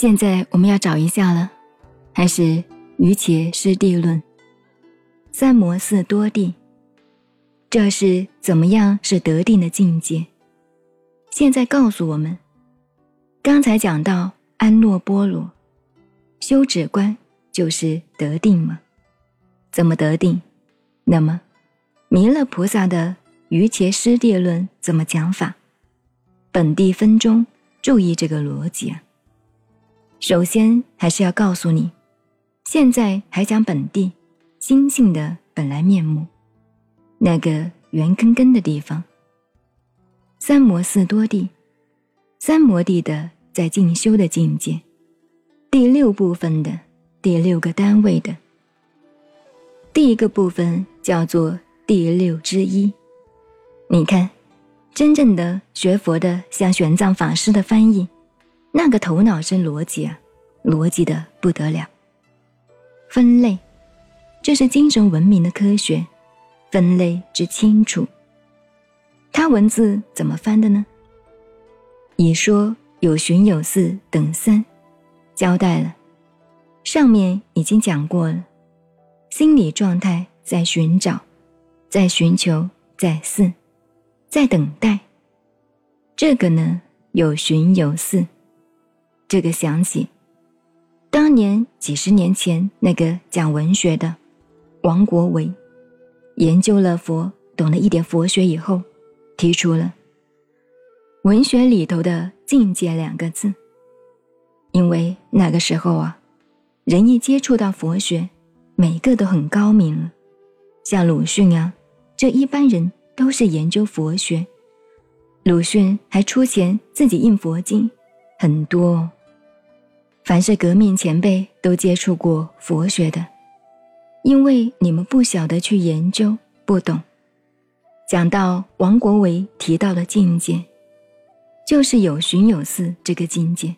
现在我们要找一下了，还是于且师地论，三摩四多地，这是怎么样是得定的境界？现在告诉我们，刚才讲到安诺波罗，修止观就是得定吗？怎么得定？那么弥勒菩萨的于切师地论怎么讲法？本地分中注意这个逻辑啊。首先还是要告诉你，现在还讲本地心性的本来面目，那个圆根根的地方。三摩四多地，三摩地的在进修的境界，第六部分的第六个单位的。第一个部分叫做第六之一。你看，真正的学佛的，像玄奘法师的翻译，那个头脑是逻辑啊，逻辑的不得了。分类，这是精神文明的科学，分类之清楚。他文字怎么翻的呢？以说有寻有四等三，交代了，上面已经讲过了。心理状态在寻找，在寻求，在似，在等待。这个呢，有寻有似。这个想起，当年几十年前那个讲文学的王国维，研究了佛，懂了一点佛学以后，提出了文学里头的境界两个字。因为那个时候啊，人一接触到佛学。每个都很高明了，像鲁迅啊，这一般人都是研究佛学。鲁迅还出钱自己印佛经，很多。凡是革命前辈都接触过佛学的，因为你们不晓得去研究，不懂。讲到王国维提到的境界，就是有寻有似这个境界。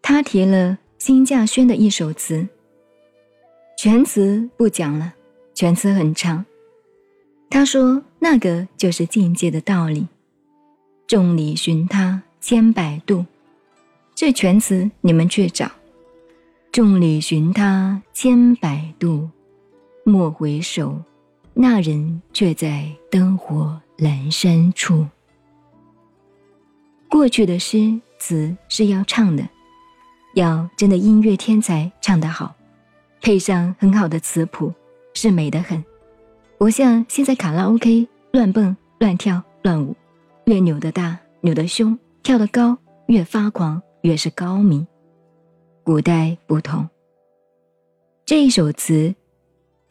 他提了辛稼轩的一首词。全词不讲了，全词很长。他说那个就是境界的道理。众里寻他千百度，这全词你们去找。众里寻他千百度，莫回首，那人却在灯火阑珊处。过去的诗词是要唱的，要真的音乐天才唱得好。配上很好的词谱，是美得很。不像现在卡拉 OK 乱蹦乱跳乱舞，越扭得大扭得凶，跳得高越发狂，越是高明。古代不同。这一首词，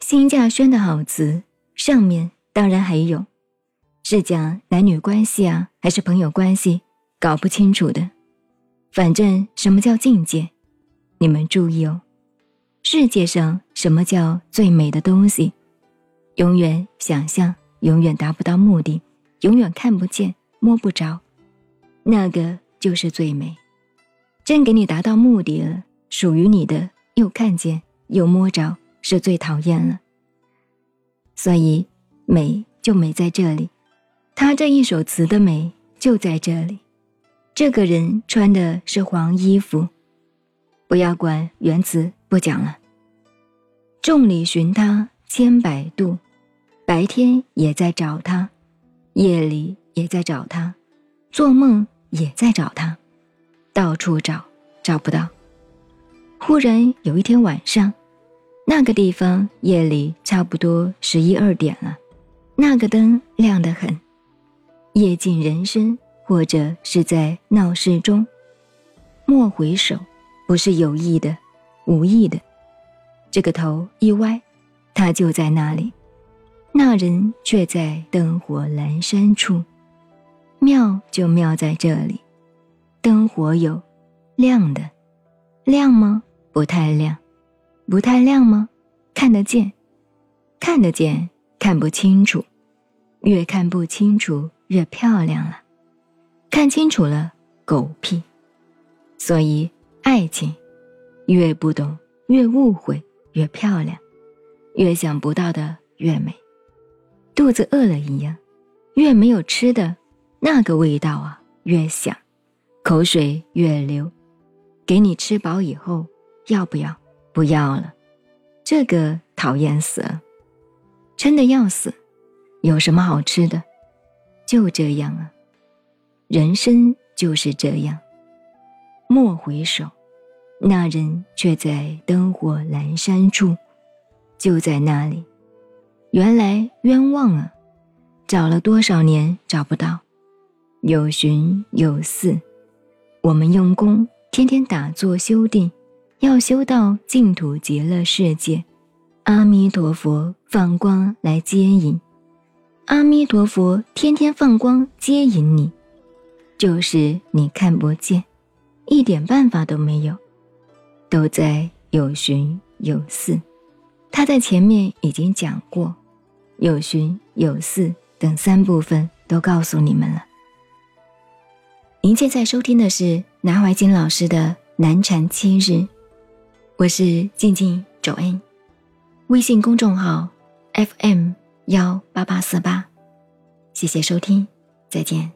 辛稼轩的好词，上面当然还有，是讲男女关系啊，还是朋友关系，搞不清楚的。反正什么叫境界，你们注意哦。世界上什么叫最美的东西？永远想象，永远达不到目的，永远看不见、摸不着，那个就是最美。朕给你达到目的了，属于你的又看见又摸着，是最讨厌了。所以美就美在这里，他这一首词的美就在这里。这个人穿的是黄衣服。不要管原词，不讲了。众里寻他千百度，白天也在找他，夜里也在找他，做梦也在找他，到处找找不到。忽然有一天晚上，那个地方夜里差不多十一二点了，那个灯亮得很，夜尽人生，或者是在闹市中，莫回首。不是有意的，无意的。这个头一歪，他就在那里，那人却在灯火阑珊处。妙就妙在这里，灯火有亮的，亮吗？不太亮，不太亮吗？看得见，看得见，看不清楚，越看不清楚越漂亮了，看清楚了狗屁，所以。爱情，越不懂越误会越漂亮，越想不到的越美。肚子饿了一样，越没有吃的，那个味道啊越想，口水越流。给你吃饱以后，要不要？不要了，这个讨厌死了，撑得要死，有什么好吃的？就这样啊，人生就是这样。莫回首，那人却在灯火阑珊处，就在那里。原来冤枉啊！找了多少年找不到，有寻有似。我们用功，天天打坐修定，要修到净土极乐世界。阿弥陀佛放光来接引，阿弥陀佛天天放光接引你，就是你看不见。一点办法都没有，都在有寻有似。他在前面已经讲过，有寻有似等三部分都告诉你们了。您现在收听的是南怀瑾老师的《南禅七日》，我是静静周恩，微信公众号 FM 幺八八四八，谢谢收听，再见。